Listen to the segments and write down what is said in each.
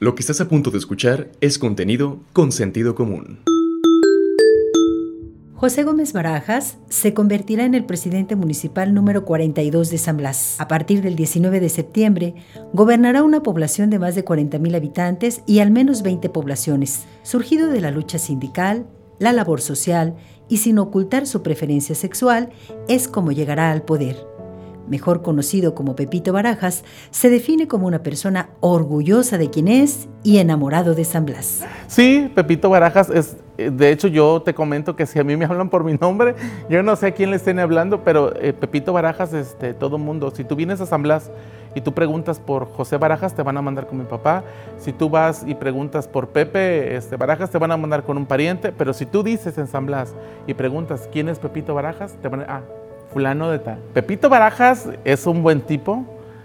Lo que estás a punto de escuchar es contenido con sentido común. José Gómez Barajas se convertirá en el presidente municipal número 42 de San Blas. A partir del 19 de septiembre, gobernará una población de más de 40.000 habitantes y al menos 20 poblaciones, surgido de la lucha sindical, la labor social y sin ocultar su preferencia sexual, es como llegará al poder mejor conocido como Pepito Barajas, se define como una persona orgullosa de quien es y enamorado de San Blas. Sí, Pepito Barajas es, de hecho yo te comento que si a mí me hablan por mi nombre, yo no sé a quién le estén hablando, pero eh, Pepito Barajas, este, todo mundo, si tú vienes a San Blas y tú preguntas por José Barajas, te van a mandar con mi papá. Si tú vas y preguntas por Pepe este, Barajas, te van a mandar con un pariente. Pero si tú dices en San Blas y preguntas quién es Pepito Barajas, te van a... Ah, fulano de tal. Pepito Barajas es un buen tipo,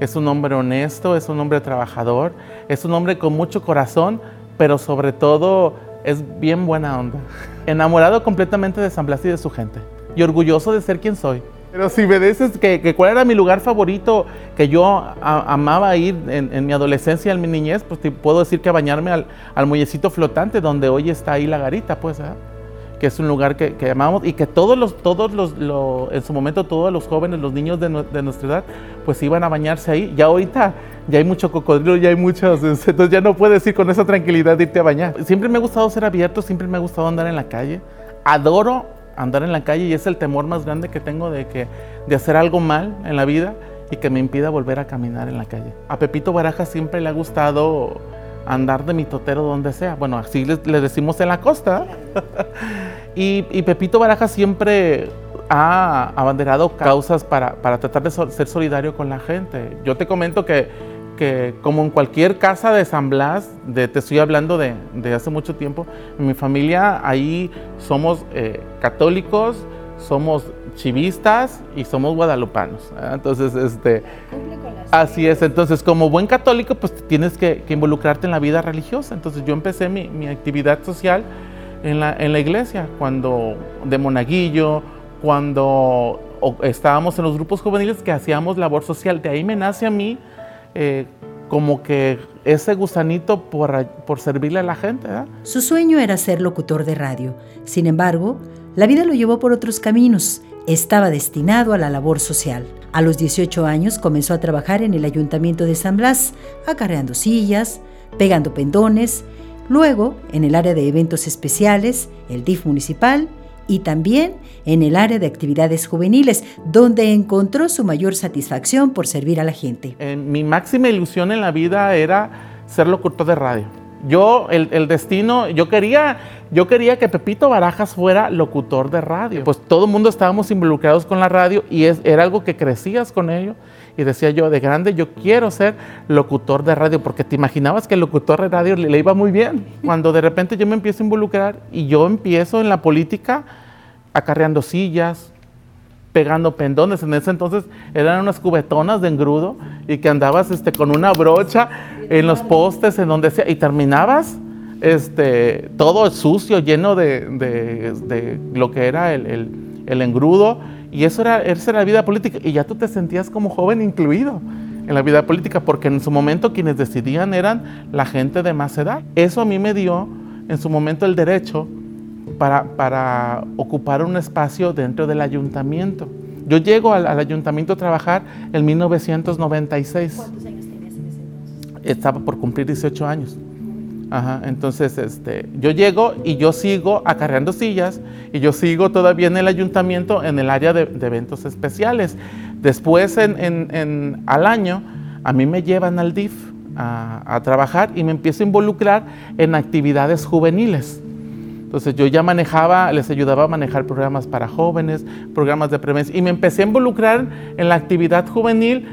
es un hombre honesto, es un hombre trabajador, es un hombre con mucho corazón, pero sobre todo es bien buena onda. Enamorado completamente de San Blas y de su gente. Y orgulloso de ser quien soy. Pero si me dices que, cuál era mi lugar favorito que yo amaba ir en, mi adolescencia, en mi niñez, pues te puedo decir que bañarme al, al muellecito flotante donde hoy está ahí la garita, pues. ¿eh? Que es un lugar que, que amamos y que todos los, todos los, en su momento todos los jóvenes, los niños de, nuestra edad, pues iban a bañarse ahí. Ya ahorita ya hay mucho cocodrilo, ya hay muchos, entonces ya no puedes ir con esa tranquilidad de irte a bañar. Siempre me ha gustado ser abierto, siempre me ha gustado andar en la calle. Adoro andar en la calle y es el temor más grande que tengo de, que, de hacer algo mal en la vida y que me impida volver a caminar en la calle. A Pepito Baraja siempre le ha gustado andar de mitotero donde sea. Bueno, así le, decimos en la costa. y, Pepito Baraja siempre ha abanderado causas para, tratar de ser solidario con la gente. Yo te comento que, que, como en cualquier casa de San Blas, de, te estoy hablando de, hace mucho tiempo, en mi familia ahí somos eh, católicos, somos chivistas y somos guadalupanos. Entonces, este, así es. Entonces, como buen católico, pues tienes que, involucrarte en la vida religiosa. Entonces, yo empecé mi, actividad social en la, en la, iglesia, cuando de monaguillo, cuando estábamos en los grupos juveniles que hacíamos labor social. De ahí me nace a mí eh, como que ese gusanito por, por servirle a la gente. Su sueño era ser locutor de radio. Sin embargo, la vida lo llevó por otros caminos. Estaba destinado a la labor social. A los 18 años comenzó a trabajar en el ayuntamiento de San Blas, acarreando sillas, pegando pendones, luego en el área de eventos especiales, el DIF municipal, y también en el área de actividades juveniles, donde encontró su mayor satisfacción por servir a la gente. mi máxima ilusión en la vida era ser locutor de radio yo, el, destino, yo quería, yo quería que Pepito Barajas fuera locutor de radio. Pues todo el mundo estábamos involucrados con la radio y es, era algo que crecías con ello. Y decía yo, de grande, yo quiero ser locutor de radio, porque te imaginabas que el locutor de radio le, le iba muy bien. Cuando de repente yo me empiezo a involucrar y yo empiezo en la política acarreando sillas, pegando pendones. En ese entonces eran unas cubetonas de engrudo y que andabas este, con una brocha en los postes, en donde sea, y terminabas este, todo sucio, lleno de, lo que era el, engrudo. Y eso era, esa era la vida política. Y ya tú te sentías como joven incluido en la vida política, porque en su momento quienes decidían eran la gente de más edad. Eso a mí me dio en su momento el derecho para, ocupar un espacio dentro del ayuntamiento. Yo llego al, ayuntamiento a trabajar en 1996. ¿Cuántos años Estaba por cumplir 18 años. Ajá, entonces este, yo llego y yo sigo acarreando sillas y yo sigo todavía en el ayuntamiento en el área de, eventos especiales. Después, en, al año, a mí me llevan al DIF a, a trabajar y me empiezo a involucrar en actividades juveniles. Entonces yo ya manejaba, les ayudaba a manejar programas para jóvenes, programas de prevención y me empecé a involucrar en la actividad juvenil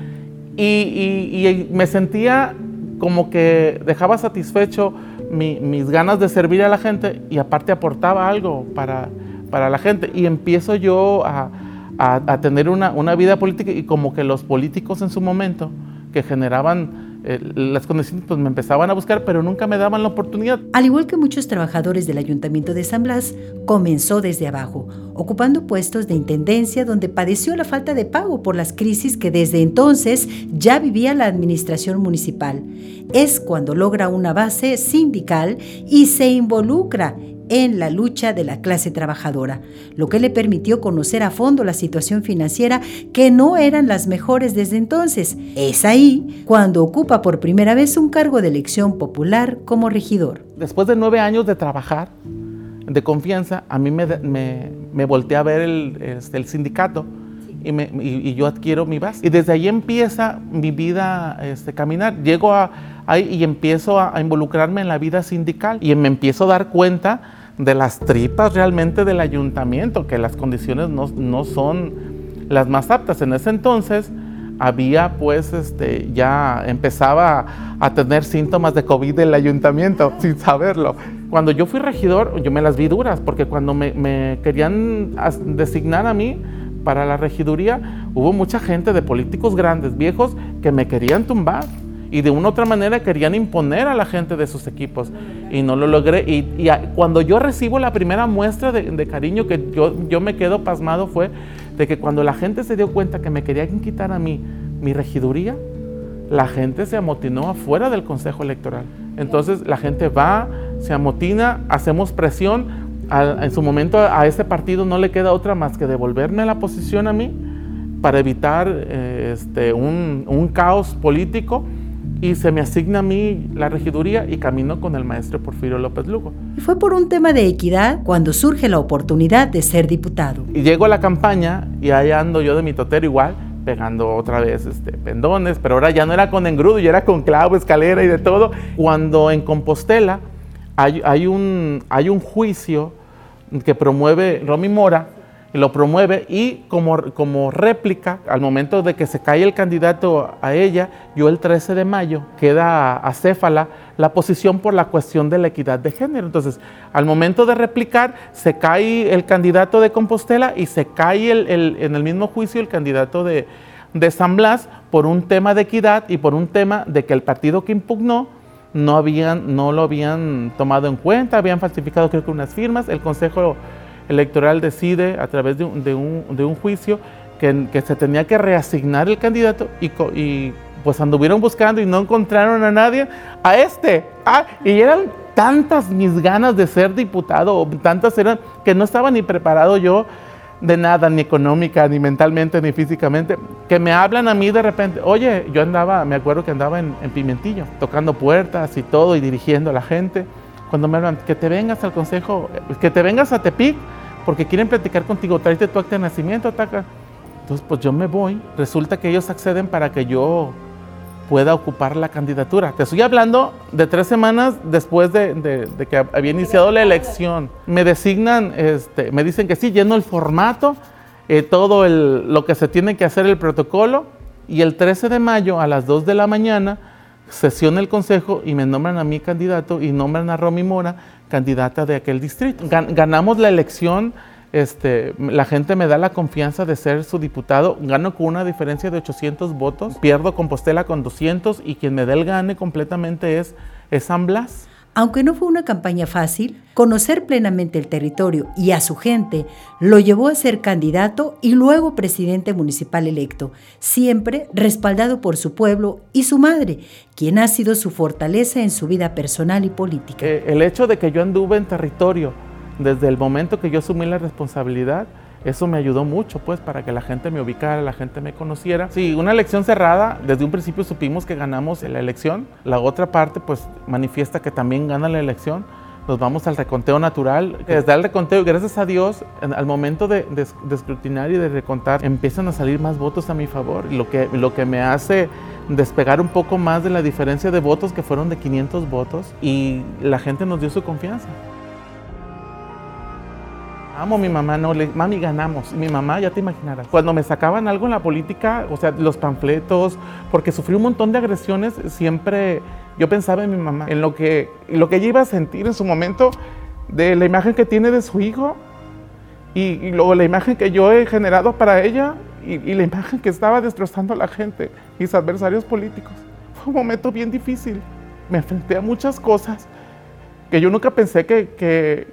y, me sentía como que dejaba satisfecho mis ganas de servir a la gente y aparte aportaba algo para, para la gente. Y empiezo yo a, a, tener una, una, vida política y como que los políticos en su momento que generaban eh, las condiciones pues me empezaban a buscar, pero nunca me daban la oportunidad. Al igual que muchos trabajadores del Ayuntamiento de San Blas, comenzó desde abajo, ocupando puestos de intendencia donde padeció la falta de pago por las crisis que desde entonces ya vivía la administración municipal. Es cuando logra una base sindical y se involucra en la lucha de la clase trabajadora, lo que le permitió conocer a fondo la situación financiera que no eran las mejores desde entonces. Es ahí cuando ocupa por primera vez un cargo de elección popular como regidor. Después de nueve años de trabajar, de confianza, a mí me, me, volteé a ver el, este, el sindicato y, me, y, yo adquiero mi base. Y desde ahí empieza mi vida este, caminar. Llego a, ahí y empiezo a, involucrarme en la vida sindical y me empiezo a dar cuenta de las tripas realmente del ayuntamiento, que las condiciones no, no son las más aptas. En ese entonces había pues este, ya empezaba a tener síntomas de COVID el ayuntamiento sin saberlo. Cuando yo fui regidor, yo me las vi duras, porque cuando me, me querían designar a mí para la regiduría, hubo mucha gente de políticos grandes, viejos, que me querían tumbar y de una u otra manera querían imponer a la gente de sus equipos y no lo logré. Y, cuando yo recibo la primera muestra de, cariño que yo, yo me quedo pasmado fue de que cuando la gente se dio cuenta que me querían quitar a mí mi regiduría, la gente se amotinó afuera del Consejo Electoral. Entonces la gente va, se amotina, hacemos presión. en su momento a ese partido no le queda otra más que devolverme la posición a mí para evitar eh, este, un, un caos político y se me asigna a mí la regiduría y camino con el maestro Porfirio López Lugo. Y fue por un tema de equidad cuando surge la oportunidad de ser diputado. Y llego a la campaña y ahí ando yo de mi totero igual, pegando otra vez este, pendones, pero ahora ya no era con engrudo, ya era con clavo, escalera y de todo. Cuando en Compostela hay, hay, un, hay un juicio que promueve Romy Mora, lo promueve y como, como réplica, al momento de que se cae el candidato a ella, yo el 13 de mayo queda a Céfala la posición por la cuestión de la equidad de género. Entonces, al momento de replicar, se cae el candidato de Compostela y se cae el, en el mismo juicio el candidato de, de San Blas por un tema de equidad y por un tema de que el partido que impugnó no, habían, no lo habían tomado en cuenta, habían falsificado creo que unas firmas, el Consejo electoral decide a través de un, de un, juicio que, que, se tenía que reasignar el candidato y, y, pues anduvieron buscando y no encontraron a nadie, a este. Y eran tantas mis ganas de ser diputado, tantas eran que no estaba ni preparado yo de nada, ni económica, ni mentalmente, ni físicamente, que me hablan a mí de repente, oye, yo andaba, me acuerdo que andaba en, en Pimentillo, tocando puertas y todo y dirigiendo a la gente cuando me hablan, que te vengas al consejo, que te vengas a Tepic, porque quieren platicar contigo, tráete tu acta de nacimiento, ataca. Entonces, pues yo me voy. Resulta que ellos acceden para que yo pueda ocupar la candidatura. Te estoy hablando de tres semanas después de, que había iniciado la elección. Me designan, este, me dicen que sí, lleno el formato, eh, todo lo que se tiene que hacer, el protocolo, y el 13 de mayo a las 2 de la mañana sesiona el consejo y me nombran a mí candidato y nombran a Romy Mora candidata de aquel distrito. ganamos la elección, este, la gente me da la confianza de ser su diputado, gano con una diferencia de 800 votos, pierdo Compostela con 200 y quien me dé el gane completamente es, es San Blas. Aunque no fue una campaña fácil, conocer plenamente el territorio y a su gente lo llevó a ser candidato y luego presidente municipal electo, siempre respaldado por su pueblo y su madre, quien ha sido su fortaleza en su vida personal y política. Eh, el hecho de que yo anduve en territorio desde el momento que yo asumí la responsabilidad, eso me ayudó mucho, pues, para que la gente me ubicara, la gente me conociera. Sí, una elección cerrada, desde un principio supimos que ganamos la elección. La otra parte, pues, manifiesta que también gana la elección. Nos vamos al reconteo natural. Desde el reconteo, gracias a Dios, al momento de, escrutinar y de recontar, empiezan a salir más votos a mi favor, lo que, lo que me hace despegar un poco más de la diferencia de votos que fueron de 500 votos y la gente nos dio su confianza. Amo mi mamá, no, le, mami, ganamos. Mi mamá, ya te imaginarás. Cuando me sacaban algo en la política, o sea, los panfletos, porque sufrí un montón de agresiones, siempre yo pensaba en mi mamá, en lo que, lo que ella iba a sentir en su momento, de la imagen que tiene de su hijo, y, luego la imagen que yo he generado para ella, y, y la imagen que estaba destrozando a la gente, mis adversarios políticos. fue un momento bien difícil. Me enfrenté a muchas cosas que yo nunca pensé que, que,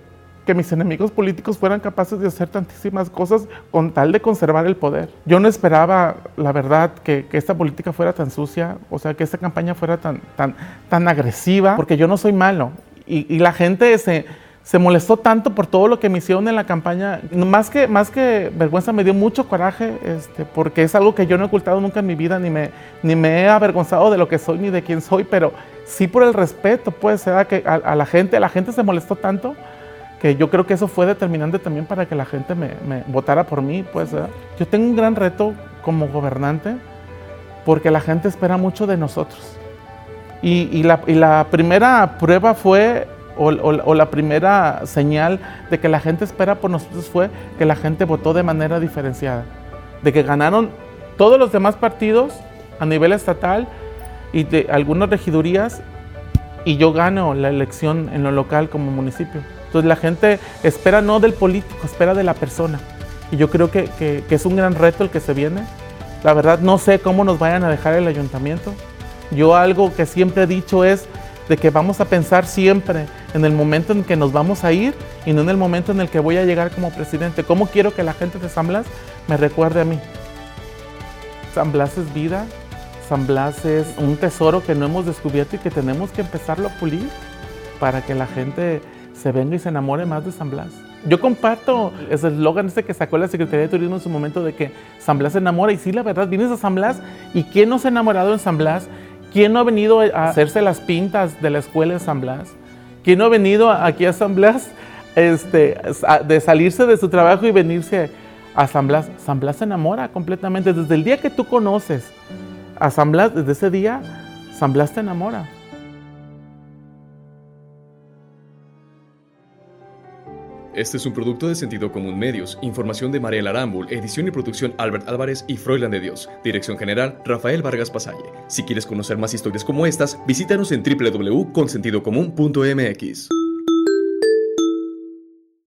que mis enemigos políticos fueran capaces de hacer tantísimas cosas con tal de conservar el poder. Yo no esperaba, la verdad, que, esta política fuera tan sucia, o sea, que esta campaña fuera tan, tan, tan agresiva, porque yo no soy malo. Y, y la gente se, se molestó tanto por todo lo que me hicieron en la campaña. Más que, más que vergüenza, me dio mucho coraje, este, porque es algo que yo no he ocultado nunca en mi vida, ni me, ni me he avergonzado de lo que soy ni de quién soy, pero sí por el respeto, pues, a, que a, a la gente, la gente se molestó tanto que yo creo que eso fue determinante también para que la gente me, me votara por mí. Pues. Yo tengo un gran reto como gobernante porque la gente espera mucho de nosotros. Y, y, la, y la, primera prueba fue, o, o, o, la primera señal de que la gente espera por nosotros fue que la gente votó de manera diferenciada. De que ganaron todos los demás partidos a nivel estatal y de algunas regidurías y yo gano la elección en lo local como municipio. Entonces la gente espera no del político, espera de la persona. Y yo creo que, que, es un gran reto el que se viene. La verdad no sé cómo nos vayan a dejar el ayuntamiento. Yo algo que siempre he dicho es de que vamos a pensar siempre en el momento en que nos vamos a ir y no en el momento en el que voy a llegar como presidente. ¿Cómo quiero que la gente de San Blas me recuerde a mí? San Blas es vida, San Blas es un tesoro que no hemos descubierto y que tenemos que empezarlo a pulir para que la gente se venga y se enamore más de San Blas. Yo comparto ese eslogan ese que sacó la Secretaría de Turismo en su momento de que San Blas se enamora. Y sí, la verdad, vienes a San Blas y ¿quién no se ha enamorado en San Blas? ¿Quién no ha venido a hacerse las pintas de la escuela de San Blas? ¿Quién no ha venido aquí a San Blas este, de salirse de su trabajo y venirse a San Blas? San Blas se enamora completamente. Desde el día que tú conoces a San Blas, desde ese día, San Blas te enamora. Este es un producto de Sentido Común Medios. Información de Mariela Arambul, edición y producción Albert Álvarez y Froilan de Dios. Dirección general Rafael Vargas Pasalle. Si quieres conocer más historias como estas, visítanos en www.consentidocomún.mx.